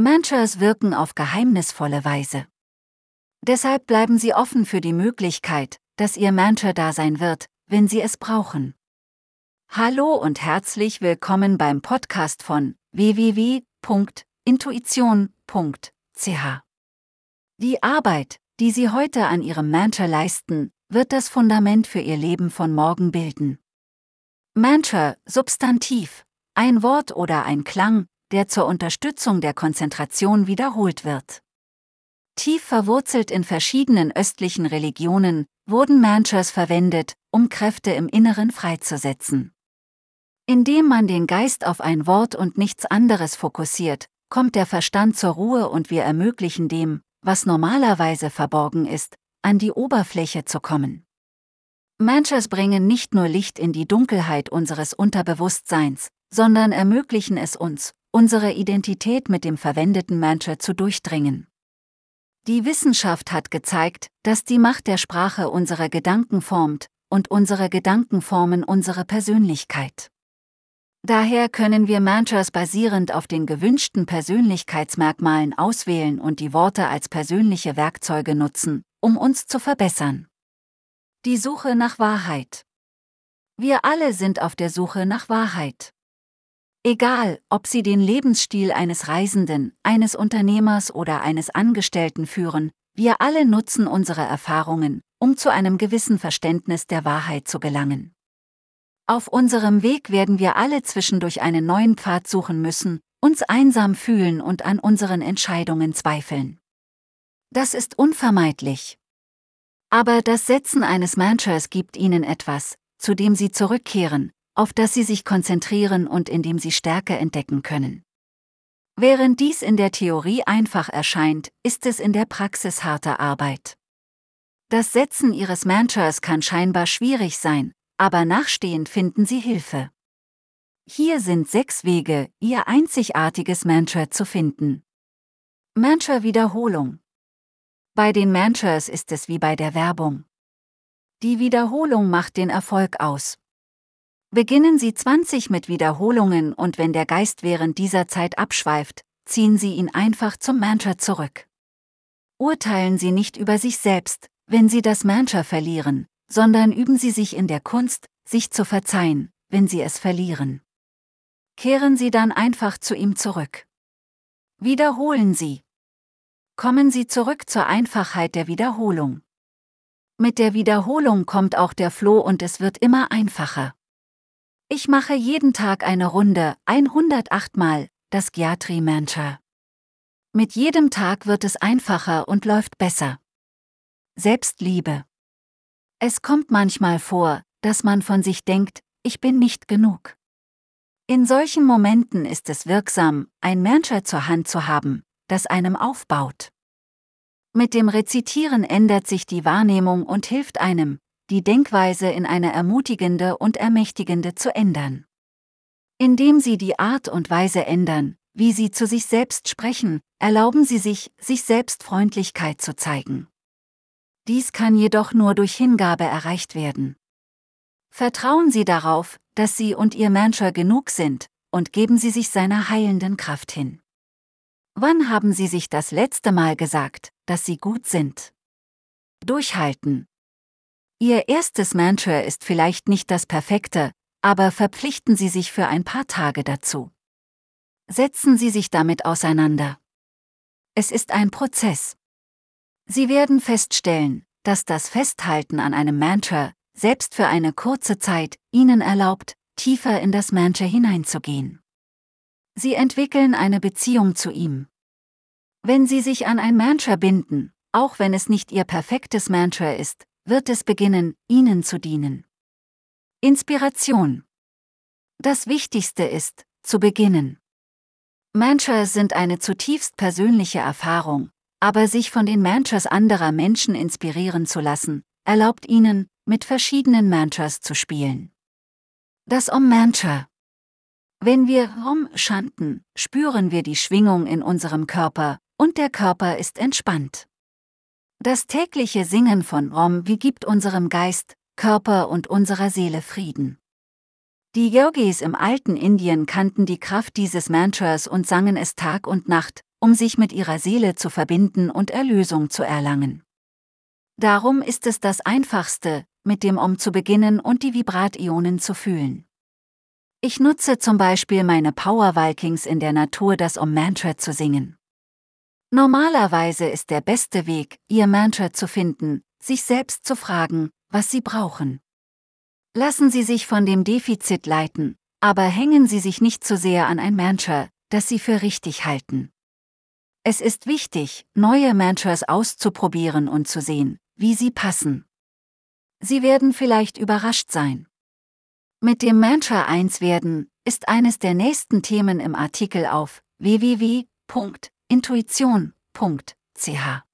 Mantras wirken auf geheimnisvolle Weise. Deshalb bleiben Sie offen für die Möglichkeit, dass Ihr Mantra da sein wird, wenn Sie es brauchen. Hallo und herzlich willkommen beim Podcast von www.intuition.ch. Die Arbeit, die Sie heute an Ihrem Mantra leisten, wird das Fundament für Ihr Leben von morgen bilden. Mantra, Substantiv, ein Wort oder ein Klang, der zur Unterstützung der Konzentration wiederholt wird. Tief verwurzelt in verschiedenen östlichen Religionen wurden Mantras verwendet, um Kräfte im Inneren freizusetzen. Indem man den Geist auf ein Wort und nichts anderes fokussiert, kommt der Verstand zur Ruhe und wir ermöglichen dem, was normalerweise verborgen ist, an die Oberfläche zu kommen. Mantras bringen nicht nur Licht in die Dunkelheit unseres Unterbewusstseins, sondern ermöglichen es uns, unsere Identität mit dem verwendeten Mantra zu durchdringen. Die Wissenschaft hat gezeigt, dass die Macht der Sprache unsere Gedanken formt, und unsere Gedanken formen unsere Persönlichkeit. Daher können wir Mantras basierend auf den gewünschten Persönlichkeitsmerkmalen auswählen und die Worte als persönliche Werkzeuge nutzen, um uns zu verbessern. Die Suche nach Wahrheit. Wir alle sind auf der Suche nach Wahrheit. Egal, ob Sie den Lebensstil eines Reisenden, eines Unternehmers oder eines Angestellten führen, wir alle nutzen unsere Erfahrungen, um zu einem gewissen Verständnis der Wahrheit zu gelangen. Auf unserem Weg werden wir alle zwischendurch einen neuen Pfad suchen müssen, uns einsam fühlen und an unseren Entscheidungen zweifeln. Das ist unvermeidlich. Aber das Setzen eines Mantras gibt Ihnen etwas, zu dem Sie zurückkehren, auf das sie sich konzentrieren und in dem sie Stärke entdecken können. Während dies in der Theorie einfach erscheint, ist es in der Praxis harte Arbeit. Das Setzen ihres Mantras kann scheinbar schwierig sein, aber nachstehend finden sie Hilfe. Hier sind sechs Wege, ihr einzigartiges Mantra zu finden. Mantra-Wiederholung. Bei den Mantras ist es wie bei der Werbung. Die Wiederholung macht den Erfolg aus. Beginnen Sie 20 mit Wiederholungen und wenn der Geist während dieser Zeit abschweift, ziehen Sie ihn einfach zum Mantra zurück. Urteilen Sie nicht über sich selbst, wenn Sie das Mantra verlieren, sondern üben Sie sich in der Kunst, sich zu verzeihen, wenn Sie es verlieren. Kehren Sie dann einfach zu ihm zurück. Wiederholen Sie. Kommen Sie zurück zur Einfachheit der Wiederholung. Mit der Wiederholung kommt auch der Floh und es wird immer einfacher. Ich mache jeden Tag eine Runde, 108 Mal, das Gyatri Mantra. Mit jedem Tag wird es einfacher und läuft besser. Selbstliebe. Es kommt manchmal vor, dass man von sich denkt, ich bin nicht genug. In solchen Momenten ist es wirksam, ein Mantra zur Hand zu haben, das einem aufbaut. Mit dem Rezitieren ändert sich die Wahrnehmung und hilft einem, die Denkweise in eine ermutigende und ermächtigende zu ändern. Indem Sie die Art und Weise ändern, wie Sie zu sich selbst sprechen, erlauben Sie sich, sich selbst Freundlichkeit zu zeigen. Dies kann jedoch nur durch Hingabe erreicht werden. Vertrauen Sie darauf, dass Sie und Ihr Mantra genug sind, und geben Sie sich seiner heilenden Kraft hin. Wann haben Sie sich das letzte Mal gesagt, dass Sie gut sind? Durchhalten, Ihr erstes Mantra ist vielleicht nicht das perfekte, aber verpflichten Sie sich für ein paar Tage dazu. Setzen Sie sich damit auseinander. Es ist ein Prozess. Sie werden feststellen, dass das Festhalten an einem Mantra, selbst für eine kurze Zeit, Ihnen erlaubt, tiefer in das Mantra hineinzugehen. Sie entwickeln eine Beziehung zu ihm. Wenn Sie sich an ein Mantra binden, auch wenn es nicht Ihr perfektes Mantra ist, wird es beginnen, ihnen zu dienen. Inspiration. Das Wichtigste ist, zu beginnen. Mantras sind eine zutiefst persönliche Erfahrung, aber sich von den Mantras anderer Menschen inspirieren zu lassen, erlaubt ihnen, mit verschiedenen Mantras zu spielen. Das Om-Mantra. Wenn wir Om chanten, spüren wir die Schwingung in unserem Körper, und der Körper ist entspannt. Das tägliche Singen von Om wie gibt unserem Geist, Körper und unserer Seele Frieden. Die Yogis im alten Indien kannten die Kraft dieses Mantras und sangen es Tag und Nacht, um sich mit ihrer Seele zu verbinden und Erlösung zu erlangen. Darum ist es das Einfachste, mit dem Om zu beginnen und die Vibrationen zu fühlen. Ich nutze zum Beispiel meine Power Vikings in der Natur, das Om-Mantra zu singen. Normalerweise ist der beste Weg, ihr Mantra zu finden, sich selbst zu fragen, was sie brauchen. Lassen Sie sich von dem Defizit leiten, aber hängen Sie sich nicht zu sehr an ein Mantra, das Sie für richtig halten. Es ist wichtig, neue Mantras auszuprobieren und zu sehen, wie sie passen. Sie werden vielleicht überrascht sein. Mit dem Mantra 1 werden ist eines der nächsten Themen im Artikel auf www.intuition.ch.